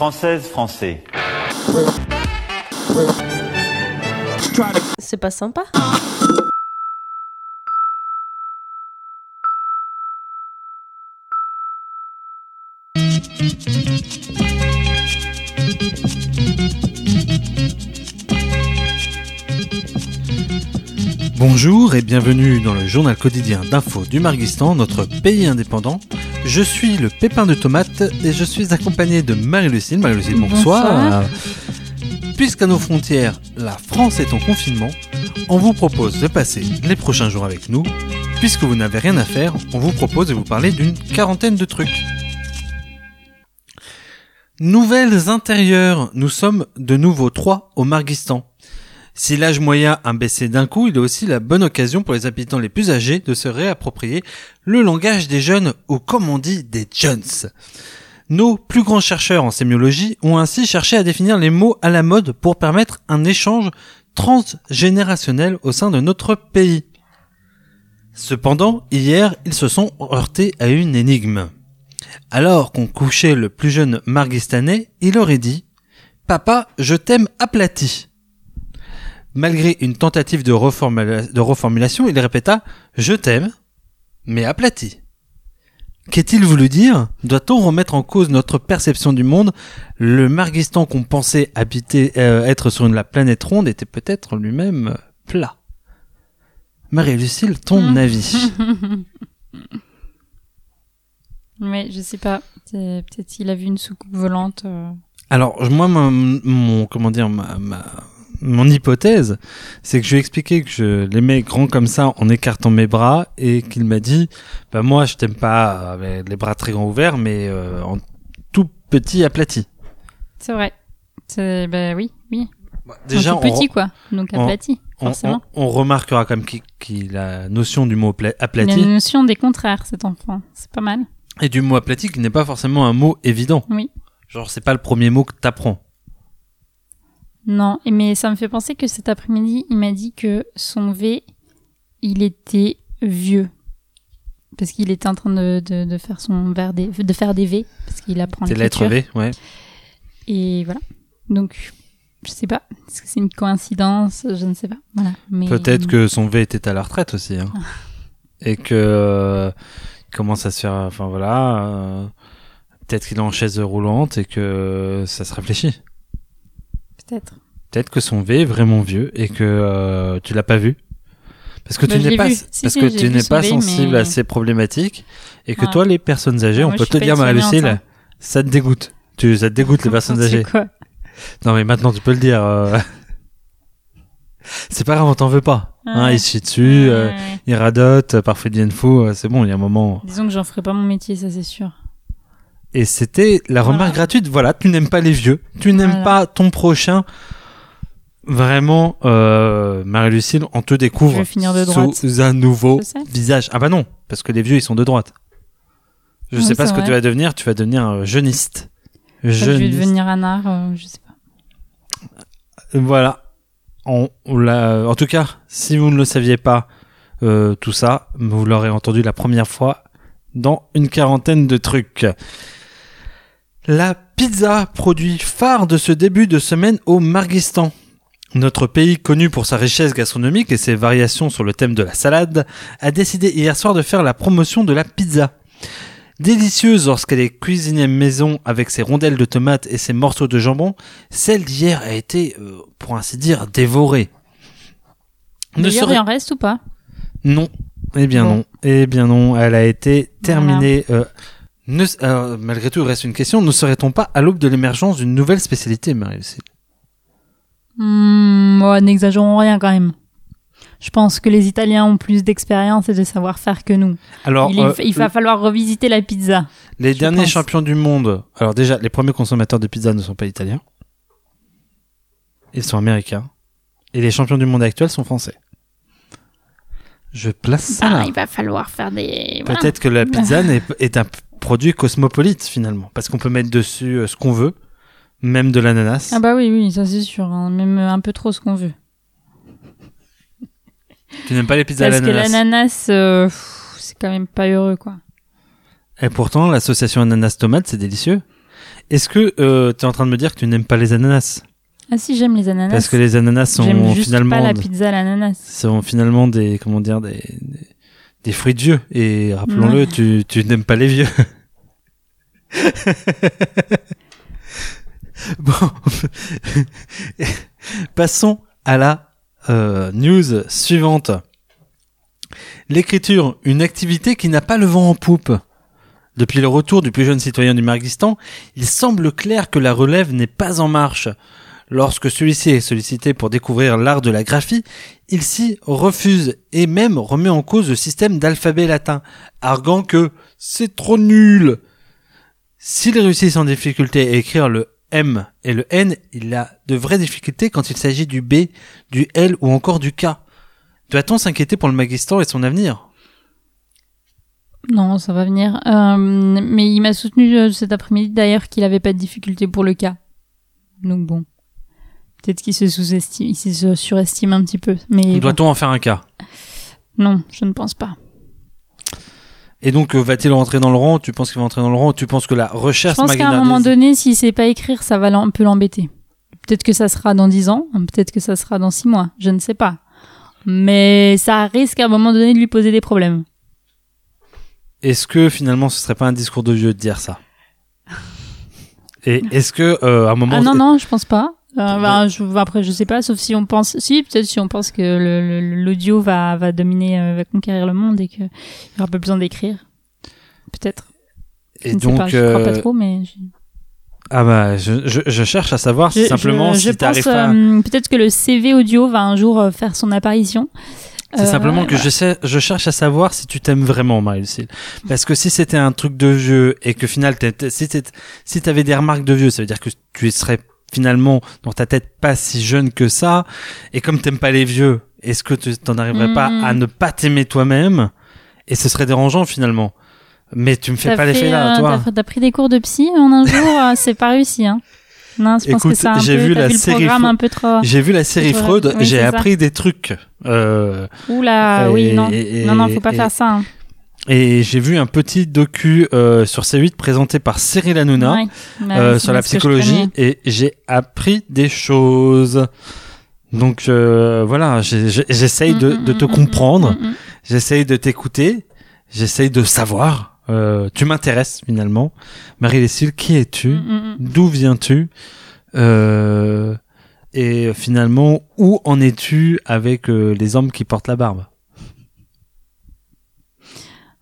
Française, français. C'est pas sympa. Bonjour et bienvenue dans le journal quotidien d'info du Marguistan, notre pays indépendant. Je suis le Pépin de Tomate et je suis accompagné de Marie-Lucille. Marie-Lucille, bonsoir. Puisqu'à nos frontières, la France est en confinement, on vous propose de passer les prochains jours avec nous. Puisque vous n'avez rien à faire, on vous propose de vous parler d'une quarantaine de trucs. Nouvelles intérieures, nous sommes de nouveau trois au Marguistan. Si l'âge moyen a baissé d'un coup, il est aussi la bonne occasion pour les habitants les plus âgés de se réapproprier le langage des jeunes ou comme on dit des jeunes. Nos plus grands chercheurs en sémiologie ont ainsi cherché à définir les mots à la mode pour permettre un échange transgénérationnel au sein de notre pays. Cependant, hier, ils se sont heurtés à une énigme. Alors qu'on couchait le plus jeune Marguistanais, il aurait dit « Papa, je t'aime aplati ». Malgré une tentative de, reformula- de reformulation, il répéta « Je t'aime, mais aplati ». Qu'est-il voulu dire? Doit-on remettre en cause notre perception du monde? Le Marguistan qu'on pensait habiter, euh, être sur une, la planète ronde était peut-être lui-même euh, plat. Marie-Lucille, ton avis Mais je sais pas. Peut-être qu'il a vu une soucoupe volante. euh. Alors, moi, mon, mon- comment dire, ma, ma- mon hypothèse, c'est que je lui ai expliqué que je l'aimais grand comme ça en écartant mes bras et qu'il m'a dit, bah moi, je t'aime pas avec les bras très grands ouverts, mais euh, en tout petit aplati. C'est vrai. C'est ben oui, oui. Déjà, Un tout on, petit quoi. Donc on- aplati, on, forcément. on- on remarquera comme qu'il qu'il a la notion du mot pla- Il a aplati une notion des contraires, cet enfant. C'est pas mal. et du mot aplati qui n'est pas forcément un mot évident. Oui. Genre, c'est pas le premier mot que t'apprends. Non, mais ça me fait penser que cet après-midi, il m'a dit que son V, il était vieux. Parce qu'il était en train de, de, de faire son verre des, de faire des V, parce qu'il apprend lettres l'écriture. V, ouais. Et voilà. Donc, je sais pas. Est-ce que c'est une coïncidence? Je ne sais pas. Voilà. Mais Peut-être que son V était à la retraite aussi. hein. Et que euh, il commence à se faire. Enfin voilà. euh, Peut-être qu'il est en chaise roulante et que ça se réfléchit. Peut-être. Peut-être que son V est vraiment vieux et que euh, tu l'as pas vu. Parce que Bah, tu je n'es pas. Si, parce si, que tu n'es pas V, sensible mais- à ces problématiques et que Ah. toi, les personnes âgées, Ah, on peut te dire, Marie-Lucille, expérimente, ça te dégoûte. Tu, ça te dégoûte les personnes âgées. Quoi Non mais maintenant tu peux le dire. euh. C'est pas grave, on t'en veut pas. Hein, il se chie dessus, euh, Ouais, il radote, euh, parfois il devient fou. C'est bon, il y a un moment. Disons que j'en ferai pas mon métier, ça c'est sûr. Et c'était la Voilà. remarque gratuite. Voilà, tu n'aimes pas les vieux, tu n'aimes Voilà. pas ton prochain. Vraiment, euh, Marie-Lucille, on te découvre sous un nouveau visage. Ah bah non, parce que les vieux ils sont de droite. Je Oui, sais pas ce que tu vas devenir. Tu vas devenir euh, jeuniste. Je vais devenir un art, euh, je sais pas. Voilà. On, on l'a- en tout cas, si vous ne le saviez pas, euh, tout ça, vous l'aurez entendu la première fois dans une quarantaine de trucs. La pizza, produit phare de ce début de semaine au Marguistan. Notre pays, connu pour sa richesse gastronomique et ses variations sur le thème de la salade, a décidé hier soir de faire la promotion de la pizza. Délicieuse lorsqu'elle est cuisinée maison avec ses rondelles de tomates et ses morceaux de jambon, celle d'hier a été, euh, pour ainsi dire, dévorée. Ne D'ailleurs, serait- il en reste ou pas? Non. Eh bien Bon. non. Eh bien non. Elle a été terminée. euh, ne- alors, malgré tout, il reste une question. Ne serait-on pas à l'aube de l'émergence d'une nouvelle spécialité, Marie-Lucille Hmm, ouais, N'exagérons rien quand même. Je pense que les Italiens ont plus d'expérience et de savoir-faire que nous. Alors, il, est- euh, il va falloir revisiter la pizza. les derniers pense. champions du monde. Alors déjà, les premiers consommateurs de pizza ne sont pas italiens. Ils sont américains. Et les champions du monde actuels sont français. Je place ça Bah, là. il va falloir faire des. voilà. Peut-être que la pizza n'est- est un produit cosmopolite finalement, parce qu'on peut mettre dessus euh, ce qu'on veut, même de l'ananas. Ah bah oui, oui, ça c'est sûr. hein. Même un peu trop ce qu'on veut. Tu n'aimes pas les pizzas à Parce que l'ananas l'ananas, euh, c'est quand même pas heureux, quoi. Et pourtant, l'association ananas-tomate, c'est délicieux. Est-ce que euh, tu es en train de me dire que tu n'aimes pas les ananas? Ah si, j'aime les ananas. Parce que les ananas sont juste finalement pas la pizza à l'ananas. sont finalement des comment dire des des, des fruits de vieux et rappelons-le tu tu n'aimes pas les vieux. bon passons à la euh, news suivante. L'écriture, une activité qui n'a pas le vent en poupe. Depuis le retour du plus jeune citoyen du Marguistan, il semble clair que la relève n'est pas en marche. Lorsque celui-ci est sollicité pour découvrir l'art de la graphie, il s'y refuse et même remet en cause le système d'alphabet latin, arguant que c'est trop nul. S'il réussit sans difficulté à écrire le M et le N, il a de vraies difficultés quand il s'agit du B, du L ou encore du K. Doit-on s'inquiéter pour le Magistan et son avenir? Non, ça va venir. Euh, mais il m'a soutenu euh, cet après-midi d'ailleurs qu'il avait pas de difficulté pour le cas. Donc bon. Peut-être qu'il se sous-estime, il se surestime un petit peu. Mais bon. Doit-on en faire un cas? Non, je ne pense pas. Et donc, euh, va-t-il rentrer dans le rang? Tu penses qu'il va rentrer dans le rang? Tu penses que la Je recherche pense qu'à un moment donné, s'il sait pas écrire, ça va un peu l'embêter. Peut-être que ça sera dans 10 ans, peut-être que ça sera dans 6 mois, je ne sais pas. Mais ça risque à un moment donné de lui poser des problèmes. Est-ce que finalement, ce serait pas un discours de vieux de dire ça? Et est-ce que euh, à un moment Ah non, non, je pense pas. Euh, bah, je, après, je sais pas, sauf si on pense, si, peut-être si on pense que l'audio va, va dominer, euh, va conquérir le monde et qu'il n'y aura pas besoin d'écrire. Peut-être. Et je ne donc, sais pas, je crois pas euh, trop, mais. je- ah bah, je, je, je cherche à savoir si simplement si pense, pas. euh, peut-être que le CV audio va un jour euh, faire son apparition. C'est simplement que je, sais, je cherche à savoir si tu t'aimes vraiment, Marie-Lucille. Parce que si c'était un truc de vieux et que final, si t'avais des remarques de vieux, ça veut dire que tu serais finalement dans ta tête pas si jeune que ça. Et comme t'aimes pas les vieux, est-ce que tu t'en arriverais pas à ne pas t'aimer toi-même? Et ce serait dérangeant finalement. Mais tu me fais pas l'effet là, euh, toi. T'as, pris des cours de psy en un jour, euh, c'est pas réussi, hein. Non, je pense Écoute, que un j'ai vu la vu série. J'ai vu la. Freud, Oui, j'ai ça. appris des trucs. Euh, Oula, oui, non. et- non, non, faut pas et- faire ça. hein. Et j'ai vu un petit docu euh, sur C8 présenté par Cyril Hanouna. Ouais. Bah euh, sur la psychologie et j'ai appris des choses. Donc euh, voilà, j'essaye de, Mm, de mm, te mm, comprendre, j'essaye de t'écouter, j'essaye de savoir. Euh, tu m'intéresses finalement. Marie-Lécile, qui es-tu? D'où viens-tu? Euh, Et finalement, où en es-tu avec euh, les hommes qui portent la barbe?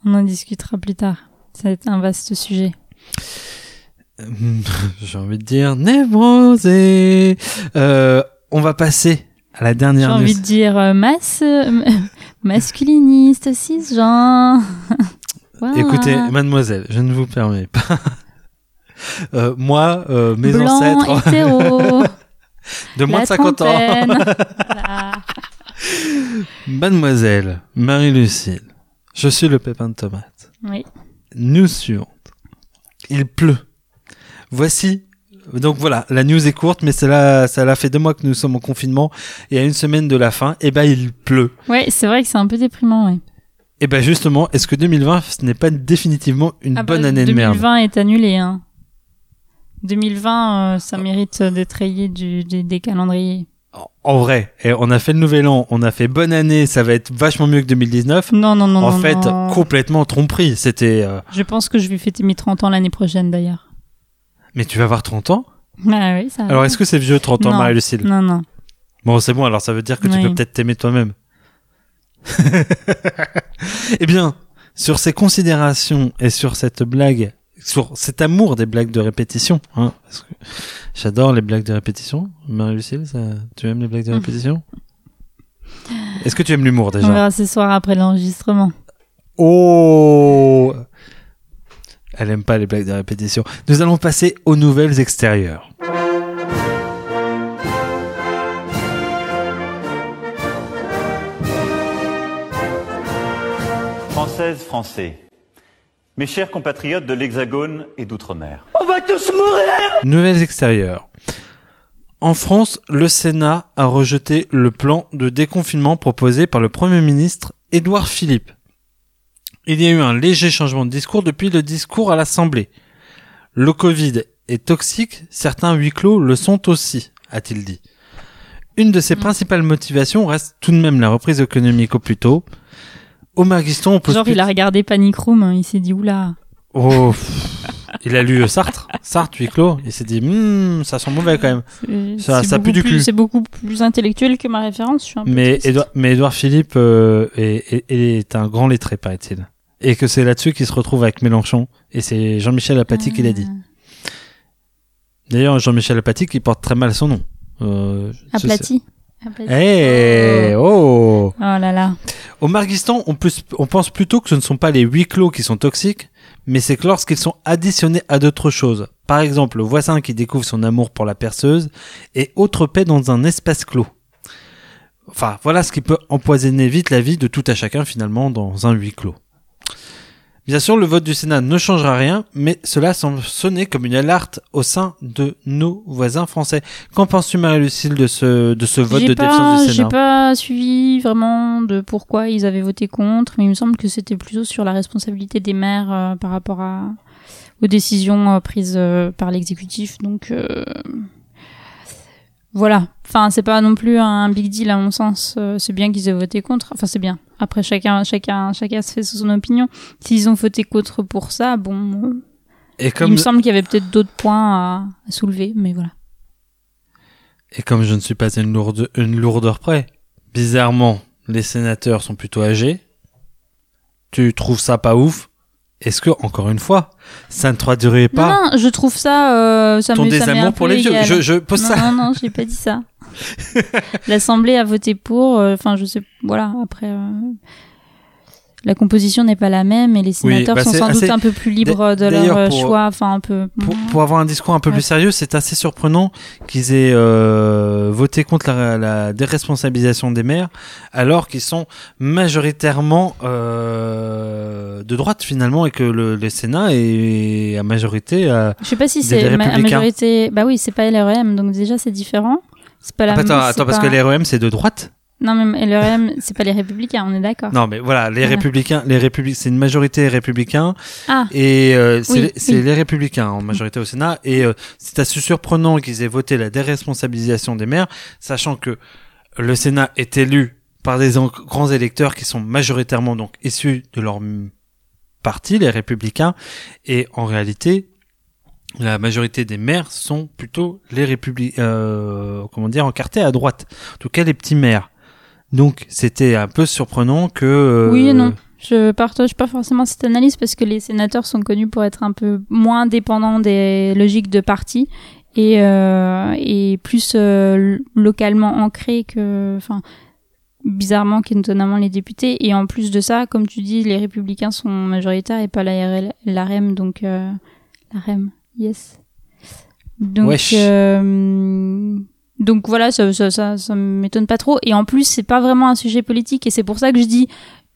On en discutera plus tard. Ça va être un vaste sujet. J'ai envie de dire névrosé. Euh, on va passer à la J'ai dernière envie news. de dire euh, masse, euh, masculiniste, cisgenre. Voilà. Écoutez, mademoiselle, je ne vous permets pas. Moi, mes Blanc, ancêtres hétéro, de moins de 50 ans. Voilà. Mademoiselle Marie-Lucille, je suis le pépin de tomate. Oui. News suivante. Il pleut. Voici. Donc voilà, la news est courte, mais cela, ça l'a fait deux mois que nous sommes en confinement et à une semaine de la fin, et ben il pleut. Ouais, c'est vrai que c'est un peu déprimant, ouais. Et ben justement, est-ce que 2020 ce n'est pas définitivement une Ah bah, bonne année de merde? 2020 est annulé, hein. 2020, euh, ça mérite d'être rayé du, des calendriers. En vrai, et on a fait le nouvel an, on a fait bonne année, ça va être vachement mieux que 2019. Non, non, non, en non, fait, non. complètement tromperie. C'était. euh, Je pense que je vais fêter mes 30 ans l'année prochaine, d'ailleurs. Mais tu vas avoir 30 ans? Ah oui, ça Alors est-ce que c'est vieux 30 ans. Marie-Lucille? Non, non. Bon, c'est bon, alors ça veut dire que tu peux peut-être t'aimer toi-même. eh bien, sur ces considérations et sur cette blague, sur cet amour des blagues de répétition, hein, parce que j'adore les blagues de répétition. Marie-Lucille, ça, tu aimes les blagues de Mm. répétition? Est-ce que tu aimes l'humour On déjà verra ce soir après l'enregistrement. Oh Elle aime pas les blagues de répétition. Nous allons passer aux nouvelles extérieures. Françaises, Français, mes chers compatriotes de l'Hexagone et d'Outre-mer. Nouvelles extérieures. En France, le Sénat a rejeté le plan de déconfinement proposé par le Premier ministre Édouard Philippe. Il y a eu un léger changement de discours depuis le discours à l'Assemblée. Le Covid est toxique, certains huis clos le sont aussi, a-t-il dit. Une de ses Mm. principales motivations reste tout de même la reprise économique au plus tôt. Au Marguistan, on pose Genre, il a regardé Panic Room, hein, il s'est dit, oula. Oh, il a lu euh, Sartre, Sartre, huis clos. Il s'est dit, Hmm, ça sent mauvais quand même. Ça- pue du plus- cul. C'est beaucoup plus intellectuel que ma référence, je suis un peu Mais Édouard Philippe euh, est, est- est un grand lettré, paraît-il. Et que c'est là-dessus qu'il se retrouve avec Mélenchon. Et c'est Jean-Michel Apathy qui l'a dit. Ah. D'ailleurs, Jean-Michel Apathy qui porte très mal son nom. Euh, Aplati. Aplati. Eh, oh Oh là là. Au Marguistan, on pense plutôt que ce ne sont pas les huis clos qui sont toxiques, mais c'est que lorsqu'ils sont additionnés à d'autres choses. Par exemple, le voisin qui découvre son amour pour la perceuse et autre paix dans un espace clos. Enfin, voilà ce qui peut empoisonner vite la vie de tout à chacun finalement dans un huis clos. Bien sûr, le vote du Sénat ne changera rien, mais cela semble sonner comme une alerte au sein de nos voisins français. Qu'en penses-tu, Marie-Lucille, de ce, de ce vote J'ai de pas, défiance du j'ai Sénat pas suivi vraiment de pourquoi ils avaient voté contre, mais il me semble que c'était plutôt sur la responsabilité des maires euh, par rapport à, aux décisions euh, prises euh, par l'exécutif. Donc euh, voilà. Enfin, c'est pas non plus un big deal à mon sens. Euh, c'est bien qu'ils aient voté contre. Enfin, c'est bien. Après, chacun, chacun, chacun se fait son opinion. S'ils ont voté contre pour ça, bon, euh, Et il comme, me semble qu'il y avait peut-être d'autres points à, à soulever, mais voilà. Et comme je ne suis pas une, lourde, une lourdeur près, bizarrement, les sénateurs sont plutôt âgés. Tu trouves ça pas ouf? Est-ce que, encore une fois, ça ne traduirait pas Non, non, je trouve ça, euh, ça ton me, désamour pour les vieux je pose non, ça. non, non, j'ai pas dit ça. L'Assemblée a voté pour. euh, Enfin, je sais. Voilà. Après, euh, la composition n'est pas la même et les sénateurs bah, sont sans assez- doute un peu plus libres de leur euh, pour- choix. Enfin, un peu. Pour, pour avoir un discours un peu Ouais. plus sérieux, c'est assez surprenant qu'ils aient euh, voté contre la, la déresponsabilisation des maires, alors qu'ils sont majoritairement euh, de droite finalement, et que le, le Sénat est à majorité à, Je sais pas si c'est ma- majorité. Bah oui, c'est pas LREM, donc déjà c'est différent. C'est pas la. Ah, attends, c'est attends, parce que les REM c'est de droite. Non, mais LREM, c'est pas les républicains. On est d'accord. Non, mais voilà, les républicains, les républicains, c'est une majorité républicain Ah. et euh, c'est Oui, les républicains en majorité au Sénat et euh, c'est assez surprenant qu'ils aient voté la déresponsabilisation des maires, sachant que le Sénat est élu par des grands électeurs qui sont majoritairement donc issus de leur parti, les républicains, et en réalité. La majorité des maires sont plutôt les républicains, euh, comment dire, encartés à droite. En tout cas, les petits maires. Donc, c'était un peu surprenant que. euh, Oui et non. Je partage pas forcément cette analyse parce que les sénateurs sont connus pour être un peu moins dépendants des logiques de parti et, euh, et plus euh, localement ancrés que, enfin, bizarrement qu'étonnamment les députés. Et en plus de ça, comme tu dis, les républicains sont majoritaires et pas la RL, la REM, donc euh, la REM, yes. Donc, euh, donc voilà, ça, ça, ça, m'étonne pas trop. Et en plus, c'est pas vraiment un sujet politique et c'est pour ça que je dis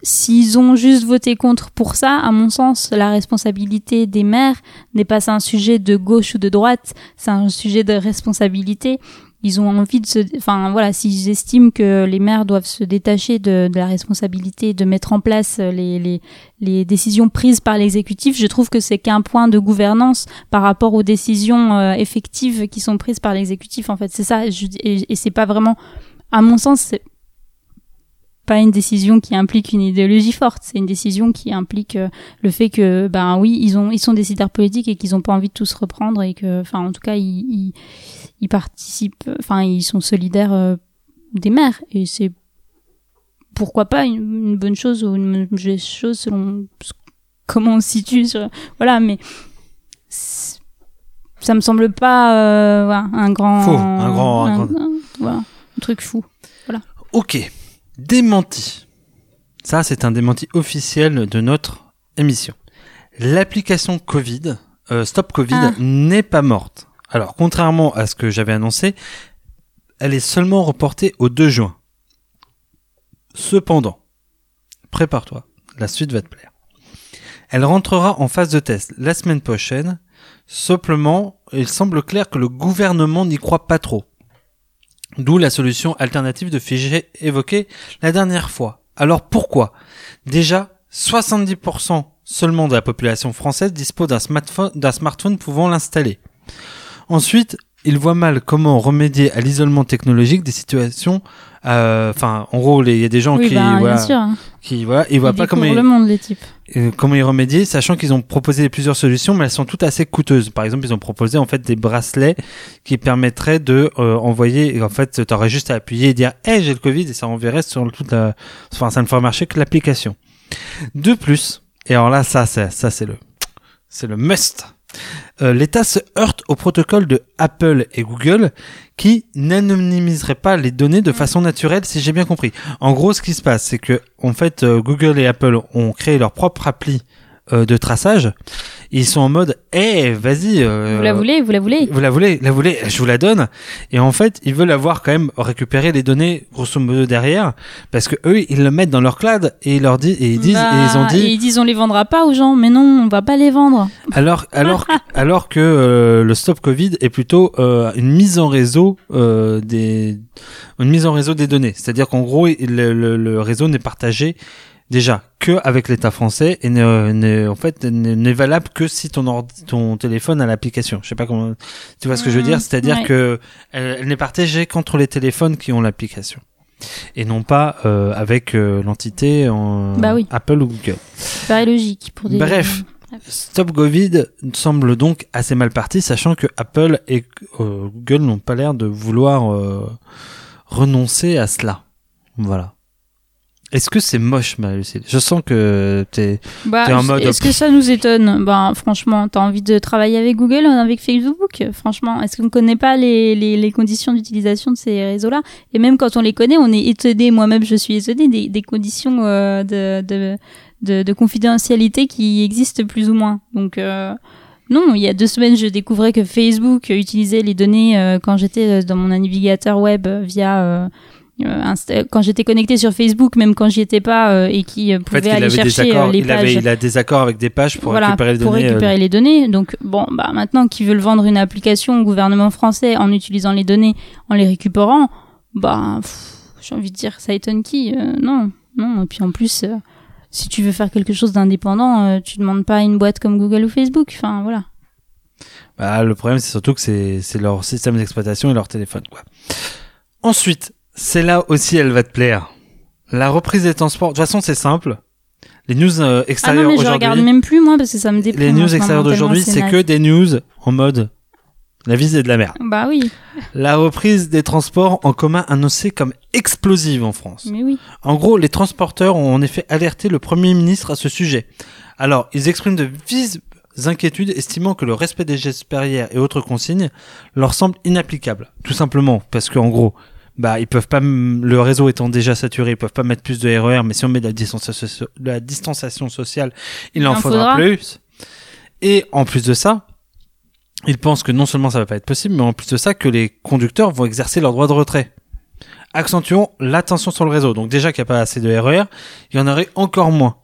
S'ils ont juste voté contre pour ça, à mon sens, la responsabilité des maires n'est pas un sujet de gauche ou de droite, c'est un sujet de responsabilité. Ils ont envie de se, enfin voilà, s'ils estiment que les maires doivent se détacher de, de la responsabilité de mettre en place les, les, les décisions prises par l'exécutif, je trouve que c'est qu'un point de gouvernance par rapport aux décisions euh, effectives qui sont prises par l'exécutif. En fait, c'est ça. Je, et et c'est pas vraiment, à mon sens, pas une décision qui implique une idéologie forte, c'est une décision qui implique euh, le fait que ben oui, ils ont ils sont décideurs politiques et qu'ils ont pas envie de tout se reprendre et que enfin en tout cas ils ils, ils participent enfin ils sont solidaires euh, des maires et c'est pourquoi pas une, une bonne chose ou une mauvaise chose selon comment on se situe sur voilà mais ça me semble pas euh, voilà, un grand un grand- un voilà, truc fou Ok, démenti. Ça, c'est un démenti officiel de notre émission. L'application Covid, euh, Stop Covid, Ah. n'est pas morte. Alors, contrairement à ce que j'avais annoncé, elle est seulement reportée au 2 juin. Cependant, prépare-toi, la suite va te plaire. Elle rentrera en phase de test la semaine prochaine. Simplement, il semble clair que le gouvernement n'y croit pas trop. D'où la solution alternative de fichier évoquée la dernière fois. Alors pourquoi? Déjà, 70% seulement de la population française dispose d'un smartphone, d'un smartphone pouvant l'installer. Ensuite, il voit mal comment remédier à l'isolement technologique des situations. Euh, Enfin, en gros, il y a des gens oui, qui, bah, voilà, bien sûr. qui, voilà, ils voient Ils pas comment découvrent ils, le monde, les types. euh, comment y remédier, sachant qu'ils ont proposé plusieurs solutions, mais elles sont toutes assez coûteuses. Par exemple, ils ont proposé en fait des bracelets qui permettraient de euh, envoyer. et En fait, t'aurais juste à appuyer et dire "Hey, j'ai le Covid" et ça enverrait sur toute la. Enfin, ça ne ferait marcher que l'application. De plus, et alors là, ça, c'est ça, c'est le, c'est le must. Euh, L'État se heurte au protocole de Apple et Google qui n'anonymiserait pas les données de façon naturelle, si j'ai bien compris. En gros, ce qui se passe, c'est que en fait, euh, Google et Apple ont créé leur propre appli euh, de traçage. Ils sont en mode, eh, vas-y. euh, Vous la voulez, vous la voulez. vous la voulez, la voulez, je vous la donne. Et en fait, ils veulent avoir quand même récupéré les données grosso modo derrière, parce que eux, ils le mettent dans leur cloud et ils leur disent, et ils disent, Bah, et ils ont dit, ils disent on les vendra pas aux gens, mais non, on va pas les vendre. alors, alors, alors que euh, le stop Covid est plutôt euh, une mise en réseau euh, des, une mise en réseau des données. C'est-à-dire qu'en gros, le, le- le réseau n'est partagé déjà que avec l'État français et n'est, en fait n'est valable que si ton ordi- ton téléphone a l'application. Je sais pas comment, tu vois ce que je veux dire? Mmh, C'est-à-dire ouais. que elle, elle n'est partagée qu'entre les téléphones qui ont l'application et non pas euh, avec euh, l'entité en Bah oui. Apple ou Google. Ça paraît logique pour des. Bref. Stop Covid semble donc assez mal parti, sachant que Apple et euh, Google n'ont pas l'air de vouloir euh, renoncer à cela. Voilà. Est-ce que c'est moche, Marie-Lucille Je sens que t'es... Bah, T'es en mode- est-ce que ça nous étonne? Ben, franchement, t'as envie de travailler avec Google, avec Facebook? Franchement, est-ce qu'on ne connaît pas les, les, les conditions d'utilisation de ces réseaux-là? Et même quand on les connaît, on est étonné, moi-même je suis étonné des, des conditions euh, de, de, de, de confidentialité qui existent plus ou moins. Donc, euh, non, il y a deux semaines, je découvrais que Facebook utilisait les données euh, quand j'étais dans mon navigateur web euh, via... euh, euh, quand j'étais connecté sur Facebook, même quand j'y étais pas, euh, et qui euh, En pouvait fait, il aller chercher euh, accords, les il, pages avait, il a des accords avec des pages pour voilà, récupérer les pour données. euh, récupérer les données. Donc bon, bah maintenant qu'ils veulent vendre une application au gouvernement français en utilisant les données, en les récupérant, bah j'ai envie de dire, ça étonne qui Euh, Non, non. Et puis en plus, euh, si tu veux faire quelque chose d'indépendant, euh, tu demandes pas à une boîte comme Google ou Facebook. Enfin voilà. Bah, le problème, c'est surtout que c'est c'est leur système d'exploitation et leur téléphone. Quoi. Ensuite, c'est là aussi, elle va te plaire. La reprise des transports. De toute façon, c'est simple. Les news euh, Ah non, extérieures mais je regarde aujourd'hui, même plus moi parce que ça me déprime. les news extérieures d'aujourd'hui, c'est que des news en mode la vie c'est de la merde. Bah oui, La reprise des transports en commun annoncée comme explosive en France. mais oui. En gros, les transporteurs ont en effet alerté le Premier ministre à ce sujet. Alors, ils expriment de vives inquiétudes, estimant que le respect des gestes barrières et autres consignes leur semble inapplicable. Tout simplement parce qu'en gros, bah, ils peuvent pas, le réseau étant déjà saturé, ils peuvent pas mettre plus de RER, mais si on met de la distanciation, de la distanciation sociale, il en faudra faudra. plus. Et en plus de ça, ils pensent que non seulement ça va pas être possible, mais en plus de ça, que les conducteurs vont exercer leur droit de retrait. Accentuons l'attention sur le réseau. Donc déjà qu'il n'y a pas assez de RER, il y en aurait encore moins.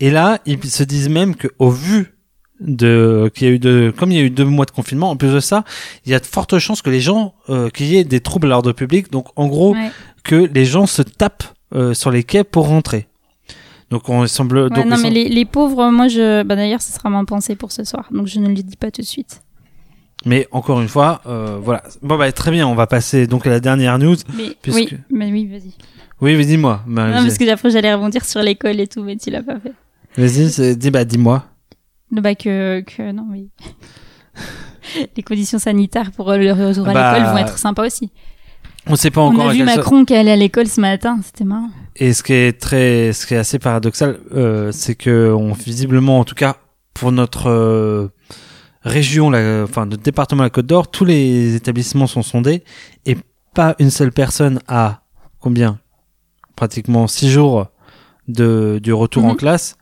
Et là, ils se disent même que au vu de qu'il y a eu de comme il y a eu deux mois de confinement, en plus de ça, il y a de fortes chances que les gens euh, qu'il y ait des troubles à l'ordre public. Donc en gros, Ouais. que les gens se tapent euh, sur les quais pour rentrer. Donc on semble. Ouais, donc non, mais les, les pauvres, moi, je, bah d'ailleurs, ce sera ma pensée pour ce soir, donc je ne le dis pas tout de suite. Mais encore une fois, euh, voilà. Bon bah très bien, on va passer donc à la dernière news. Mais Puisque- oui, mais oui, vas-y. Oui, mais dis-moi. Bah, Non, parce que après j'allais rebondir sur l'école et tout, mais tu l'as pas fait. Vas-y, dis bah dis-moi. Bah que, que non, oui. Les conditions sanitaires pour le retour à Bah, l'école vont être sympas aussi. On sait pas On encore. a à vu quelle so- Macron qui allait à l'école ce matin, c'était marrant. Et ce qui est très, ce qui est assez paradoxal, euh, c'est que on visiblement, en tout cas pour notre euh, région, la, enfin notre département de la Côte d'Or, tous les établissements sont sondés et pas une seule personne a combien? Pratiquement six jours de du retour en Mhm. classe.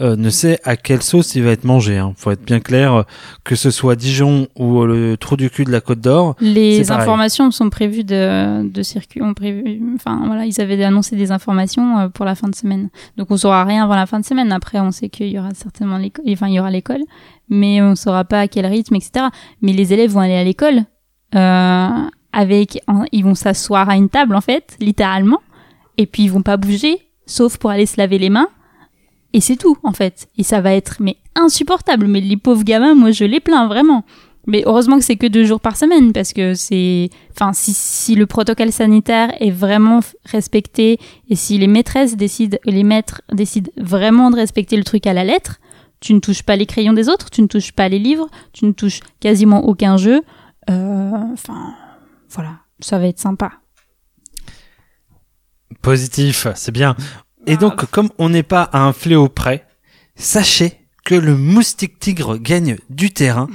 Euh, ne sait à quelle sauce il va être mangé. Hein. Faut être bien clair, euh, que ce soit Dijon ou le trou du cul de la Côte d'Or. Les informations sont prévues de, de circuit, ont prévu, enfin voilà, ils avaient annoncé des informations euh, pour la fin de semaine. Donc on saura rien avant la fin de semaine. Après, on sait qu'il y aura certainement l'école, enfin il y aura l'école, mais on saura pas à quel rythme, etc. Mais les élèves vont aller à l'école, euh, avec, en- ils vont s'asseoir à une table en fait, littéralement, et puis ils vont pas bouger, sauf pour aller se laver les mains. Et c'est tout, en fait. Et ça va être, mais insupportable. Mais les pauvres gamins, moi, je les plains, vraiment. Mais heureusement que c'est que deux jours par semaine parce que c'est, enfin, si, si le protocole sanitaire est vraiment respecté et si les maîtresses décident, les maîtres décident vraiment de respecter le truc à la lettre, tu ne touches pas les crayons des autres, tu ne touches pas les livres, tu ne touches quasiment aucun jeu. Euh, Enfin, voilà, ça va être sympa. Positif, c'est bien. Et donc, comme on n'est pas à un fléau près, sachez que le moustique tigre gagne du terrain.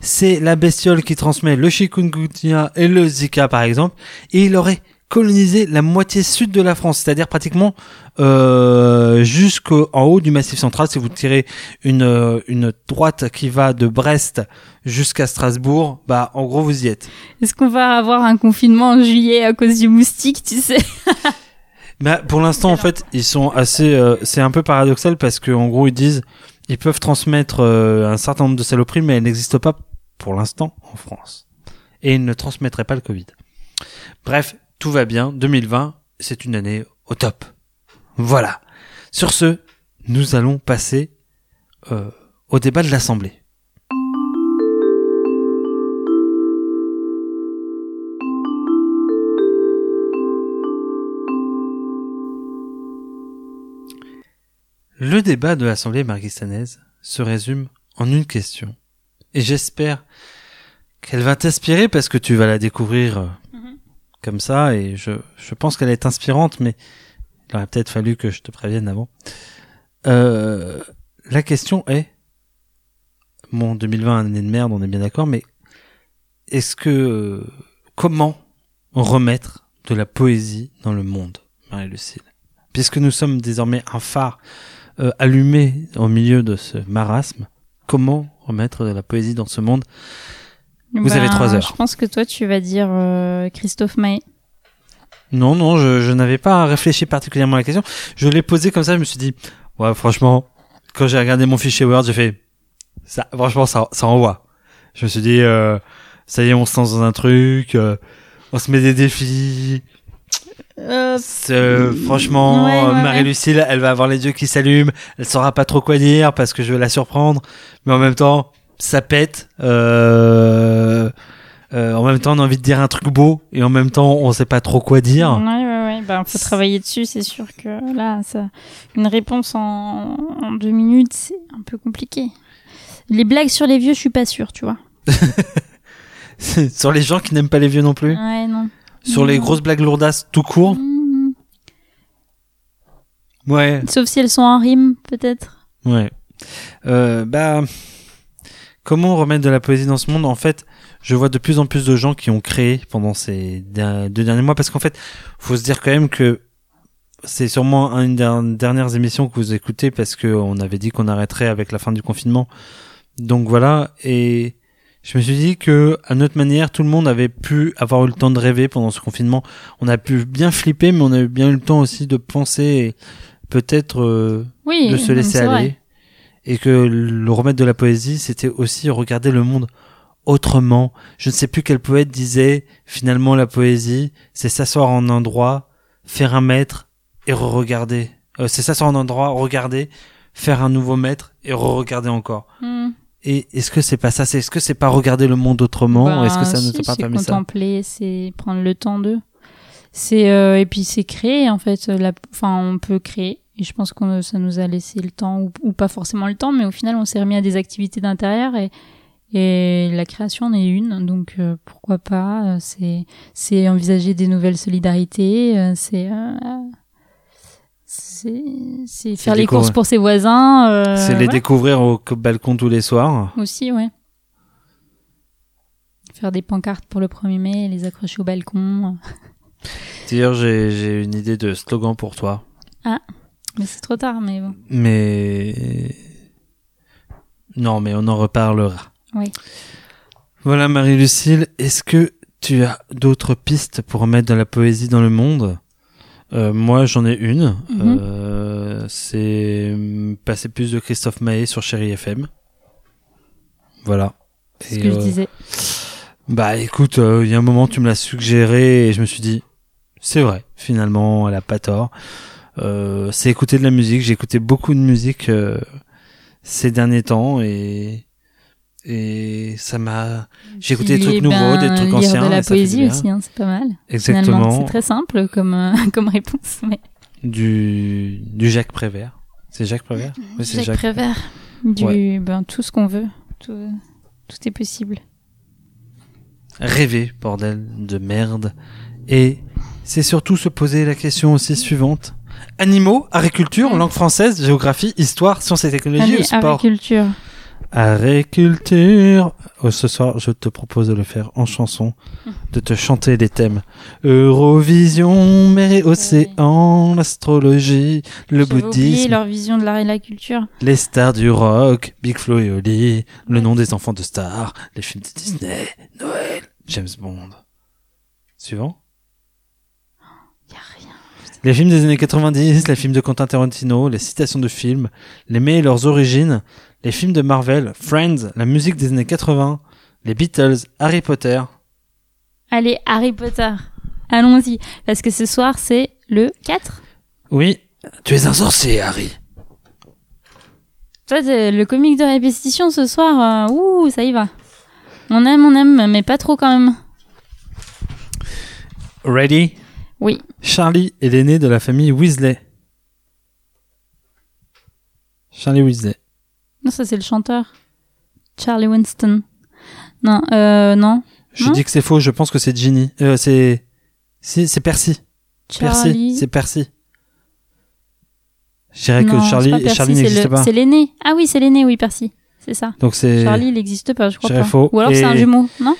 C'est la bestiole qui transmet le chikungunya et le zika, par exemple. Et il aurait colonisé la moitié sud de la France, c'est-à-dire pratiquement euh, jusqu'en haut du Massif central. Si vous tirez une, euh, une droite qui va de Brest jusqu'à Strasbourg, bah en gros vous y êtes. Est-ce qu'on va avoir un confinement en juillet à cause du moustique, tu sais? Bah, pour l'instant, en fait, ils sont assez. euh, c'est un peu paradoxal parce que en gros, ils disent ils peuvent transmettre euh, un certain nombre de saloperies, mais elles n'existent pas pour l'instant en France. Et ils ne transmettraient pas le Covid. Bref, tout va bien. 2020, c'est une année au top. Voilà. Sur ce, nous allons passer euh, au débat de l'Assemblée. Le débat de l'Assemblée marguistanaise se résume en une question. Et j'espère qu'elle va t'inspirer parce que tu vas la découvrir euh, Mhm. comme ça et je, je pense qu'elle est inspirante mais il aurait peut-être fallu que je te prévienne avant. Euh, la question est, bon 2020 année de merde on est bien d'accord mais est-ce que comment remettre de la poésie dans le monde Marie-Lucille? Puisque nous sommes désormais un phare euh, allumé au milieu de ce marasme, comment remettre de la poésie dans ce monde? Vous avez trois heures. Je pense que toi, tu vas dire euh, Christophe Maé. Non, non, je, je n'avais pas réfléchi particulièrement à la question. Je l'ai posée comme ça, je me suis dit, ouais, franchement, quand j'ai regardé mon fichier Word, j'ai fait, ça, franchement, ça, ça envoie. Je me suis dit, euh, ça y est, on se lance dans un truc, euh, on se met des défis. Euh, euh, franchement, Ouais, ouais, ouais. Marie-Lucille, elle va avoir les yeux qui s'allument, elle saura pas trop quoi dire parce que je vais la surprendre, mais en même temps, ça pète. Euh, euh, en même temps, on a envie de dire un truc beau et en même temps, on sait pas trop quoi dire. Ouais, ouais, ouais. Ben, faut travailler dessus, c'est sûr que là, ça, une réponse en, en deux minutes, c'est un peu compliqué. Les blagues sur les vieux, je suis pas sûre, tu vois. Sur les gens qui n'aiment pas les vieux non plus. Ouais, non. Sur les Non. grosses blagues lourdasses tout court. Mhm. Ouais, Sauf si elles sont en rime, peut-être. ouais. Euh, bah, comment remettre de la poésie dans ce monde? En fait, je vois de plus en plus de gens qui ont créé pendant ces deux derniers mois, parce qu'en fait, faut se dire quand même que c'est sûrement une des dernières émissions que vous écoutez, parce que on avait dit qu'on arrêterait avec la fin du confinement. Donc voilà, et je me suis dit que à notre manière, tout le monde avait pu avoir eu le temps de rêver pendant ce confinement. On a pu bien flipper, mais on a eu bien eu le temps aussi de penser, et peut-être. euh, Oui. de se laisser vrai. aller et que le remède de la poésie c'était aussi regarder le monde autrement je ne sais plus quel poète disait finalement la poésie c'est s'asseoir en un endroit faire un mètre et re-regarder Euh, c'est s'asseoir en un endroit regarder faire un nouveau mètre et re-regarder encore Mhm. Et est-ce que c'est pas ça? C'est est-ce que c'est pas regarder le monde autrement? Ben, est-ce que ça ne si, t'a pas permis ça? contempler, c'est prendre le temps d'eux. C'est euh, et puis c'est créer en fait. La, enfin, on peut créer. Et je pense que ça nous a laissé le temps ou, ou pas forcément le temps, mais au final, on s'est remis à des activités d'intérieur et et la création en est une. Donc euh, pourquoi pas? Euh, C'est c'est envisager des nouvelles solidarités. euh, c'est euh, c'est faire les courses pour ses voisins. euh, c'est les voilà. découvrir au balcon tous les soirs Aussi, ouais. Faire des pancartes pour le 1er mai et les accrocher au balcon. d'ailleurs j'ai une idée de slogan pour toi Mais c'est trop tard, mais bon. Mais non, mais on en reparlera. Oui. Voilà, Marie-Lucille, est-ce que tu as d'autres pistes pour remettre de la poésie dans le monde? Euh, Moi, j'en ai une. Mhm. Euh, c'est hum, passer plus de Christophe Maé sur Chéri FM. Voilà. C'est ce que je euh, disais. Bah écoute, euh, il y a un moment tu me l'as suggéré et je me suis dit, c'est vrai, finalement, elle a pas tort. Euh, c'est écouter de la musique. J'ai écouté beaucoup de musique euh, ces derniers temps et Et ça m'a, j'ai écouté des trucs eh nouveaux, ben, des trucs anciens. de la poésie aussi, hein, c'est pas mal. Exactement. c'est très simple comme euh, comme réponse. Mais Du, du Jacques Prévert. C'est Jacques Prévert? Oui, c'est Jacques Jacques. Prévert, du Ouais. ben tout ce qu'on veut, tout, tout est possible. Rêver, bordel de merde. Et c'est surtout se poser la question aussi suivante. Animaux, agriculture, langue française, géographie, histoire, sciences et technologies Allez, ou sport? agriculture. Agriculture. Oh, ce soir, je te propose de le faire en chanson, de te chanter les thèmes. Eurovision, mer et océan, l'astrologie, le J'avais bouddhisme, leur vision de l'art et de la culture. les stars du rock, Big Flo et Oli, le nom des enfants de stars, les films de Disney, Noël, James Bond. Suivant. Y a rien. Les films des années 90, les films de Quentin Tarantino, les citations de films, les mets et leurs origines, les films de Marvel, Friends, la musique des années 80, les Beatles, Harry Potter. Allez, Harry Potter. Allons-y. Parce que ce soir, c'est le 4. Oui, tu es un sorcier, Harry. Toi, le comique de répétition ce soir, euh, ouh, ça y va. On aime, on aime, mais pas trop quand même. Ready? Oui. Charlie est l'aîné de la famille Weasley. Charlie Weasley. Non, ça c'est le chanteur. Charlie Winston. Non, euh, non. Je Non dis que c'est faux, je pense que c'est Ginny. Euh, c'est... C'est Percy. Percy, Charlie. c'est Percy. Je dirais que Charlie, Percy, Charlie n'existe pas. C'est l'aîné. Ah oui, c'est l'aîné, oui, Percy. C'est ça. Donc c'est... Charlie, il n'existe pas, je crois pas. faux. Ou alors c'est un Et- jumeau, non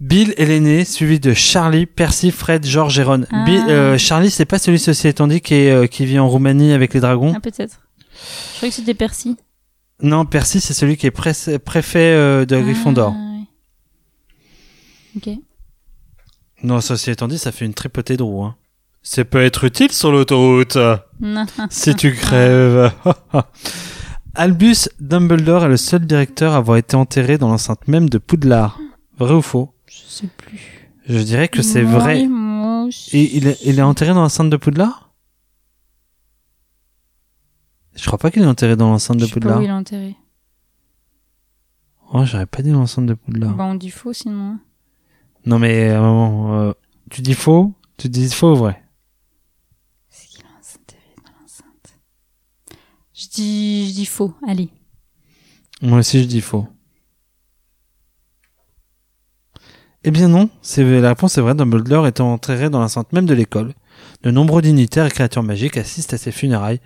Bill est l'aîné, suivi de Charlie, Percy, Fred, George et Ron. Ah. Bill- euh, Charlie, c'est pas celui, ceci étant dit, qui, est, euh, qui vit en Roumanie avec les dragons. Ah, peut-être. Je croyais que c'était Percy. Non, Percy, c'est celui qui est pré- préfet euh, de Gryffondor. Ah. Ok. Non, ceci étant dit, ça fait une tripotée de roues. Hein. C'est peut être utile sur l'autoroute. Si tu crèves. Albus Dumbledore est le seul directeur à avoir été enterré dans l'enceinte même de Poudlard. Vrai ou faux? Je sais plus. Je dirais que c'est vrai. moi. Et il est, il est enterré dans l'enceinte de Poudlard? Je crois pas qu'il est enterré dans l'enceinte de Je sais pas Poudlard. où il est enterré. Oh, j'aurais pas dit l'enceinte de Poudlard. Bah, on dit faux sinon. Non mais à un moment, euh, tu dis faux Tu dis faux ou vrai Est-ce qu'il a enterré dans l'enceinte Je dis, je dis faux. Allez. Moi aussi je dis faux. Eh bien non, c'est la réponse est vraie. Dumbledore est enterré dans l'enceinte même de l'école. De nombreux dignitaires et créatures magiques assistent à ses funérailles.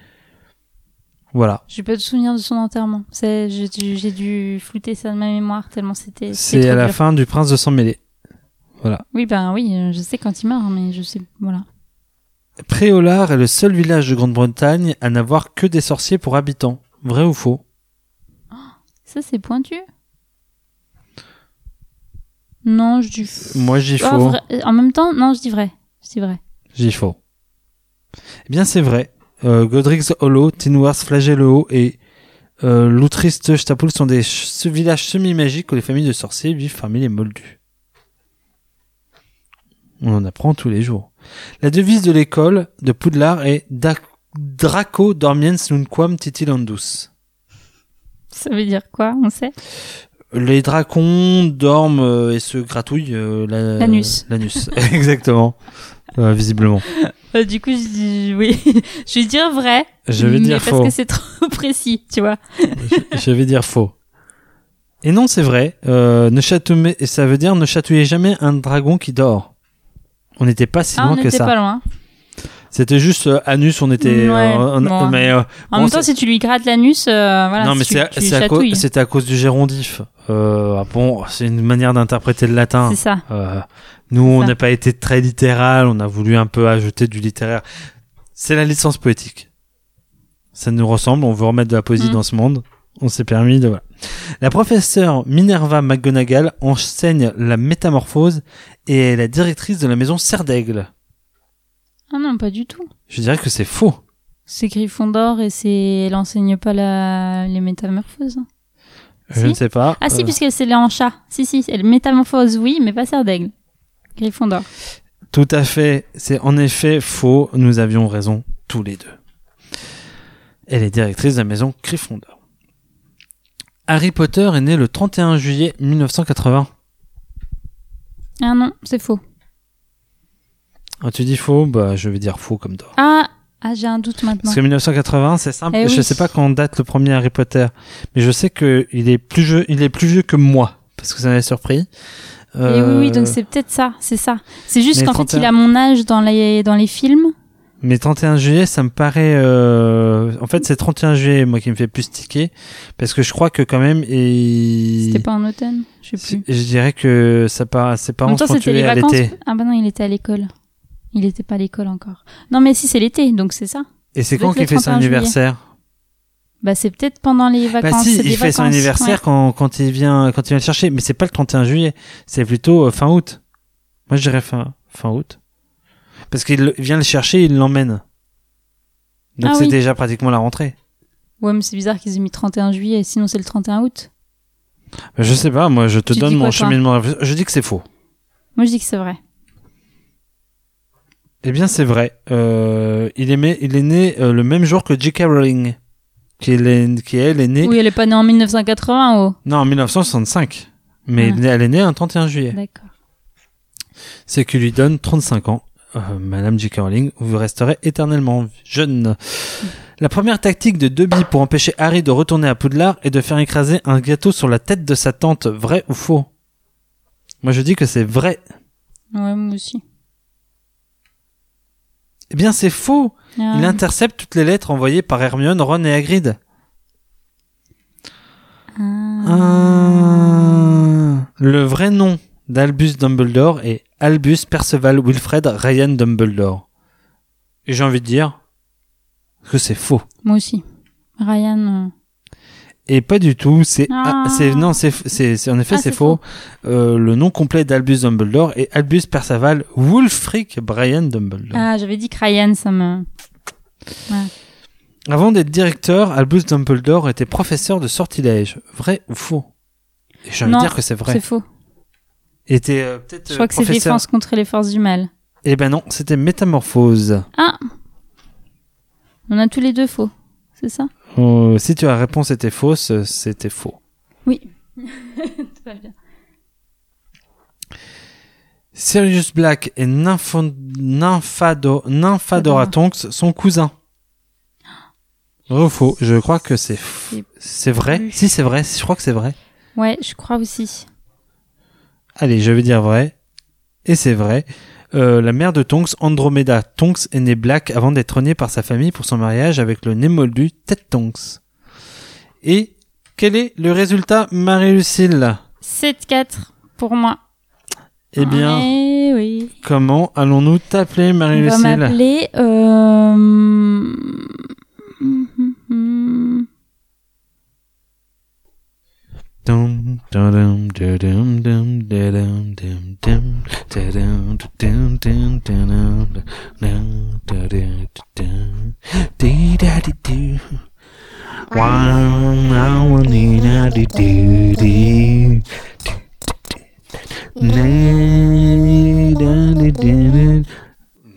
Voilà. J'ai pas de souvenir de son enterrement. C'est, j'ai dû, flouter ça de ma mémoire tellement c'était. C'est à la dur. fin du Prince de sang mêlé. Oui, ben oui, euh, je sais quand il meurt, mais je sais, voilà. Préolard est le seul village de Grande-Bretagne à n'avoir que des sorciers pour habitants. Vrai ou faux? Ça, c'est pointu? Non, je dis faux. Moi dis Ah, faux. vrai- En même temps, non, je dis vrai. Je dis vrai. Dis faux. Eh bien, c'est vrai. Euh, Godric's Hollow, Tinworth, Flagello et euh, Loutriste Stapoul sont des villages semi-magiques où les familles de sorciers vivent parmi les moldus. On en apprend tous les jours. La devise de l'école de Poudlard est Draco dormiens nunquam titilandus. Ça veut dire quoi On sait? Les dracons dorment et se gratouillent euh, la- L'anus. L'anus, exactement. Euh, visiblement. Euh, Du coup, je dis oui. je vais dire vrai. Je vais mais dire parce faux. que c'est trop précis, tu vois. je, je vais dire faux. Et non, c'est vrai. Euh, ne chatouiller, et ça veut dire ne chatouillez jamais un dragon qui dort. On n'était pas si Ah, loin on que n'était ça. pas loin. C'était juste euh, anus, on était. Ouais, euh, on- bon. mais euh, En bon, même temps, si tu lui grattes l'anus, euh, voilà, non, mais tu, c'est à, c'était à cause du gérondif. Euh, ah bon, c'est une manière d'interpréter le latin. C'est ça. Euh, nous, on n'a pas été très littéral, on a voulu un peu ajouter du littéraire. C'est la licence poétique. Ça nous ressemble, on veut remettre de la poésie Mhm. dans ce monde. On s'est permis de... Voilà. La professeure Minerva McGonagall enseigne la métamorphose et est la directrice de la maison Serre d'Aigle. Ah non, pas du tout. Je dirais que c'est faux. C'est Gryffondor et c'est, elle enseigne pas la, les métamorphoses. Je Si. ne sais pas. Ah si, Euh, puisqu'elle s'est en chat. Si, si, elle métamorphose, oui, mais pas serre d'aigle. Gryffondor. Tout à fait. C'est en effet faux. Nous avions raison tous les deux. Elle est directrice de la maison Gryffondor. Harry Potter est né le 31 juillet 1980. Ah non, c'est faux. Ah, tu dis faux, bah je vais dire faux comme toi. Ah, ah j'ai un doute maintenant. Parce que 1980, c'est simple. Eh Je oui. sais pas quand date le premier Harry Potter, mais je sais que il est plus vieux, il est plus vieux que moi, parce que ça m'avait surpris. Et oui, oui, Euh, donc c'est peut-être ça, c'est ça. C'est juste qu'en fait, 31. il a mon âge dans les, dans les films. Mais 31 juillet, ça me paraît. euh, En fait, c'est 31 juillet, moi, qui me fait plus tiquer, parce que je crois que quand même, et... C'était pas en automne, je sais plus. Je dirais que ça part, ses En parents même temps, sont tués à l'été. Ah bah non, il était à l'école. Il était pas à l'école encore. Non, mais si, c'est l'été, donc c'est ça. Et c'est quand qu'il fait son 31 juillet. anniversaire Bah, c'est peut-être pendant les vacances. Bah si, il fait son anniversaire ouais. quand, quand il vient quand il vient le chercher, mais c'est pas le 31 juillet, c'est plutôt euh, fin août. Moi je dirais fin fin août. Parce qu'il vient le chercher, il l'emmène. Donc Ah c'est oui. déjà pratiquement la rentrée. Ouais, mais c'est bizarre qu'ils aient mis 31 juillet, sinon c'est le 31 août. Je sais pas, moi je te Tu donne mon quoi, toi? cheminement. Je dis que c'est faux. Moi, je dis que c'est vrai. Eh bien c'est vrai. Euh, il est né, il est né euh, le même jour que J.K. Rowling, qui est, qui elle est née Oui, elle est pas née en 1980, oh. non en 1965, mais Ah. elle est née un 31 juillet. D'accord. c'est qui lui donne 35 ans. Euh, Madame J.K. Rowling, vous resterez éternellement jeune. La première tactique de Dobby pour empêcher Harry de retourner à Poudlard est de faire écraser un gâteau sur la tête de sa tante. Vrai ou faux? Moi je dis que c'est vrai. Ouais, moi aussi. Eh bien c'est faux. Ah. Il intercepte toutes les lettres envoyées par Hermione, Ron et Hagrid. Ah. Ah. Le vrai nom d'Albus Dumbledore est Albus Perceval Wilfred Ryan Dumbledore. Et j'ai envie de dire que c'est faux. Moi aussi. Ryan. euh, Et pas du tout, c'est Ah. ah, c'est non, c'est en effet Ah, c'est faux. Euh, le nom complet d'Albus Dumbledore est Albus Perceval Wulfric Brian Dumbledore. Ah, j'avais dit que Ryan, ça me. Avant d'être directeur, Albus Dumbledore était professeur de sortilège. Vrai ou faux? J'ai envie de dire que c'est vrai. C'est faux. Était euh, peut-être Je euh, crois que c'est défense contre les forces du mal. Eh ben non, c'était métamorphose. Ah On a tous les deux faux. C'est ça? Euh, si tu as la réponse était fausse, euh, c'était faux. Oui. Tout va bien. Sirius Black et Nympho- Nymphado- Nymphadora Tonks sont cousins. Vrai ou faux Je crois que c'est f- C'est c'est vrai. plus. Si c'est vrai, je crois que c'est vrai. Ouais, je crois aussi. Allez, je vais dire vrai. Et c'est vrai. Euh, la mère de Tonks, Andromeda Tonks, est née Black avant d'être née par sa famille pour son mariage avec le némoldu Ted Tonks. Et quel est le résultat, Marie-Lucille? 7-4 pour moi. Eh bien, oui. comment allons-nous t'appeler, On va Marie-Lucille m'appeler. Euh...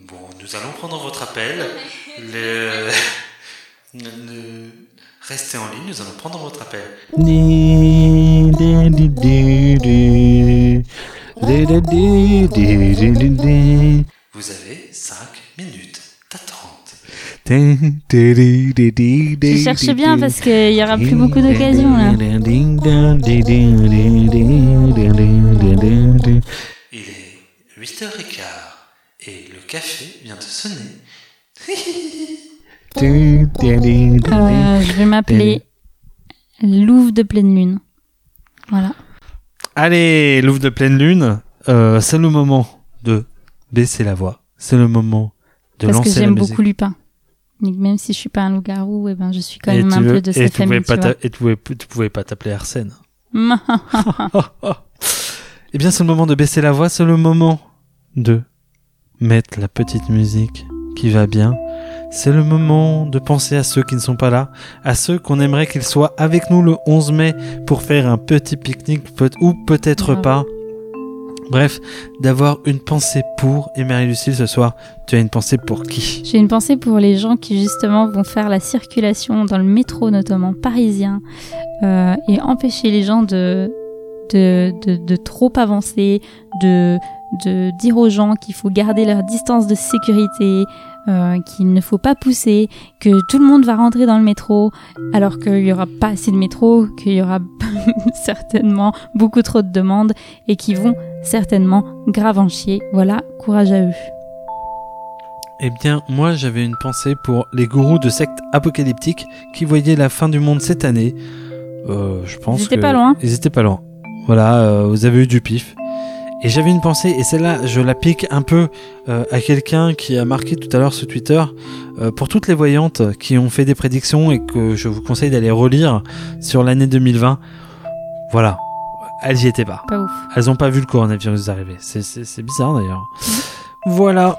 Bon, nous allons prendre votre appel. Le... le- Restez en ligne, nous allons prendre votre appel. Vous avez 5 minutes d'attente. Je cherche bien parce qu'il y aura plus beaucoup d'occasions là. Il est 8h15 et le café vient de sonner. Euh, je vais m'appeler Louve de pleine lune. Voilà. Allez, Louvre de pleine lune, euh, c'est le moment de baisser la voix. C'est le moment de Parce que lancer la j'aime musique. beaucoup Lupin. Même si je suis pas un loup-garou, eh ben, je suis quand Et même un veux- peu de et cette famille. tu vois. et tu pouvais, tu pouvais pas t'appeler Arsène. Eh bien, c'est le moment de baisser la voix, c'est le moment de mettre la petite musique qui va bien. C'est le moment de penser à ceux qui ne sont pas là, à ceux qu'on aimerait qu'ils soient avec nous le 11 mai pour faire un petit pique-nique, peut- ou peut-être Bravo. pas. Bref, d'avoir une pensée pour. Et Marie-Lucille, ce soir, tu as une pensée pour qui? J'ai une pensée pour les gens qui justement vont faire la circulation dans le métro, notamment parisien, euh, et empêcher les gens de, de, de, de trop avancer, de, de dire aux gens qu'il faut garder leur distance de sécurité, euh, qu'il ne faut pas pousser, que tout le monde va rentrer dans le métro, alors qu'il n'y aura pas assez de métro, qu'il y aura certainement beaucoup trop de demandes, et qui vont certainement grave en chier. Voilà, courage à eux. Eh bien, moi, j'avais une pensée pour les gourous de sectes apocalyptiques qui voyaient la fin du monde cette année. Euh, je pense Ils étaient que- pas loin. Ils étaient pas loin. Voilà, euh, vous avez eu du pif. Et j'avais une pensée, et celle-là, je la pique un peu euh, à quelqu'un qui a marqué tout à l'heure sur Twitter, euh, pour toutes les voyantes qui ont fait des prédictions et que je vous conseille d'aller relire sur l'année 2020. Voilà, elles y étaient pas. Pas ouf. Elles ont pas vu le coronavirus arriver. C'est- bizarre d'ailleurs. Voilà.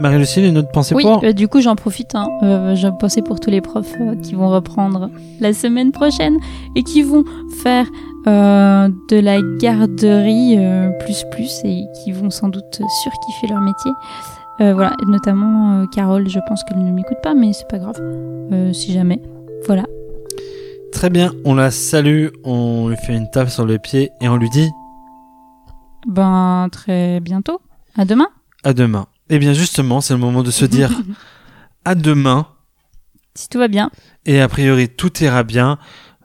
Marie-Lucille, une autre pensée Oui, pour euh, du coup, j'en profite. Hein. Euh, je pensais pour tous les profs euh, qui vont reprendre la semaine prochaine et qui vont faire euh, de la garderie euh, plus plus et qui vont sans doute surkiffer leur métier. Voilà, et notamment Carole, je pense qu'elle ne m'écoute pas, mais c'est pas grave. Si jamais. Voilà. Très bien, on la salue, on lui fait une tape sur le pied et on lui dit Ben, très bientôt. À demain. à demain. Eh bien justement, c'est le moment de se dire à demain si tout va bien, et a priori tout ira bien.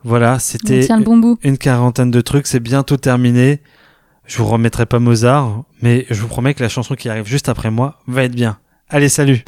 Voilà, c'était bon une quarantaine de trucs, c'est bientôt terminé. Je vous remettrai pas Mozart, mais je vous promets que la chanson qui arrive juste après moi va être bien. Allez, salut